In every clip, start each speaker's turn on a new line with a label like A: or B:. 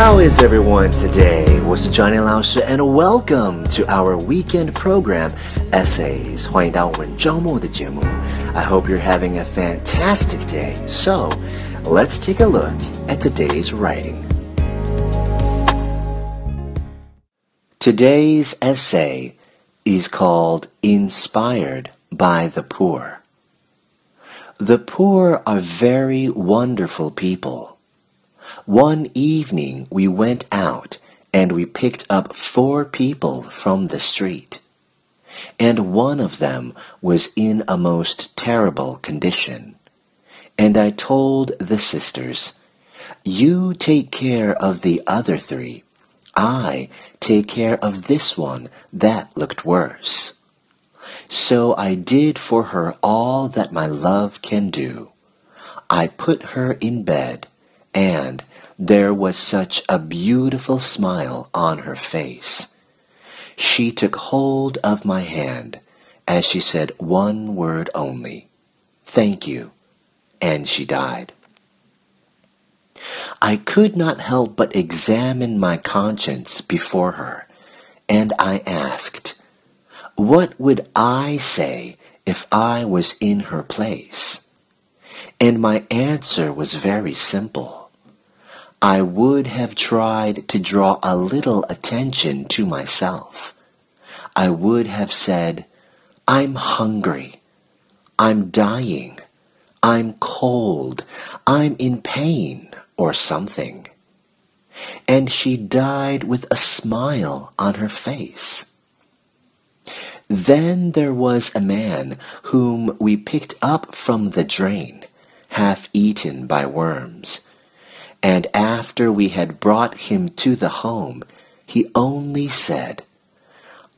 A: How is everyone today? 我是 Johnny 老师 and welcome to our weekend program Essays. 欢迎到我们周末的节目。I hope you're having a fantastic day. So, let's take a look at today's writing. Today's essay is called Inspired by the Poor. The poor are very wonderful people. One evening we went out and we picked up four people from the street. And one of them was in a most terrible condition. And I told the sisters, You take care of the other three. I take care of this one that looked worse. So I did for her all that my love can do. I put her in bed, and there was such a beautiful smile on her face. She took hold of my hand as she said one word only, Thank you, and she died. I could not help but examine my conscience before her, and I asked, What would I say if I was in her place? And my answer was very simple. I would have tried to draw a little attention to myself. I would have said, I'm hungry. I'm dying. I'm cold. I'm in pain or something. And she died with a smile on her face. Then there was a man whom we picked up from the drain, half eaten by worms. And after we had brought him to the home, he only said,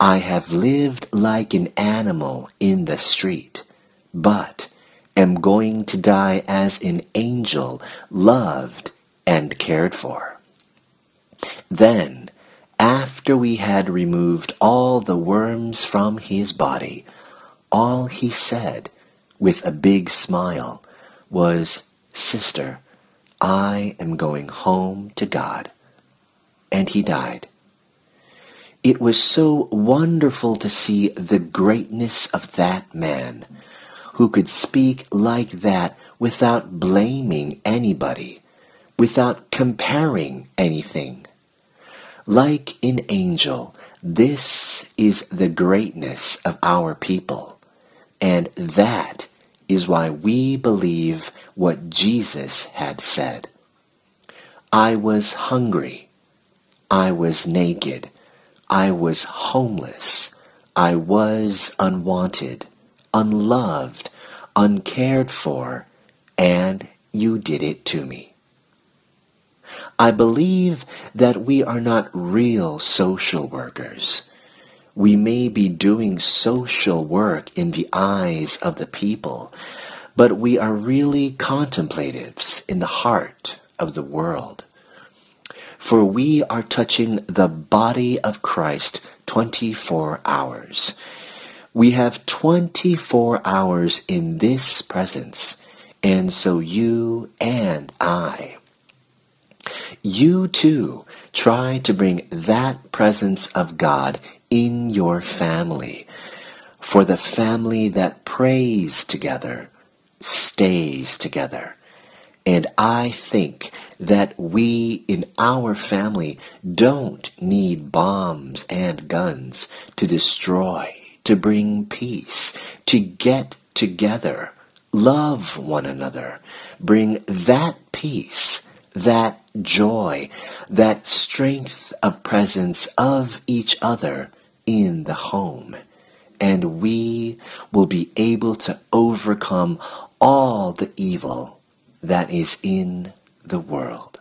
A: I have lived like an animal in the street, but am going to die as an angel loved and cared for. Then, after we had removed all the worms from his body, all he said, with a big smile, was, Sister, I am going home to God. And he died. It was so wonderful to see the greatness of that man who could speak like that without blaming anybody, without comparing anything. Like an angel, this is the greatness of our people, and that is why we believe what Jesus had said. I was hungry. I was naked. I was homeless. I was unwanted, unloved, uncared for, and you did it to me. I believe that we are not real social workers. We may be doing social work in the eyes of the people, but we are really contemplatives in the heart of the world. For we are touching the body of Christ 24 hours. We have 24 hours in this presence, and so you and I. You too try to bring that presence of God in your family. For the family that prays together stays together. And I think that we in our family don't need bombs and guns to destroy, to bring peace, to get together, love one another, bring that peace, that joy, that strength of presence of each other in the home. And we will be able to overcome all the evil that is in the world.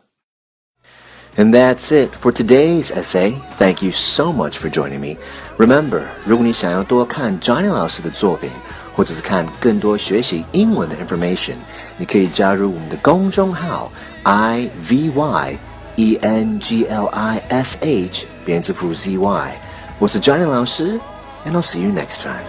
A: And that's it for today's essay. Thank you so much for joining me. Remember, 如果你想要多看 Johnny 老师的作品， 或者是看更多学习英文的 information，你可以加入我们的公众号 i v y e n g l i s h 编字符 z y。我是 Johnny 老师，and I'll see you next time.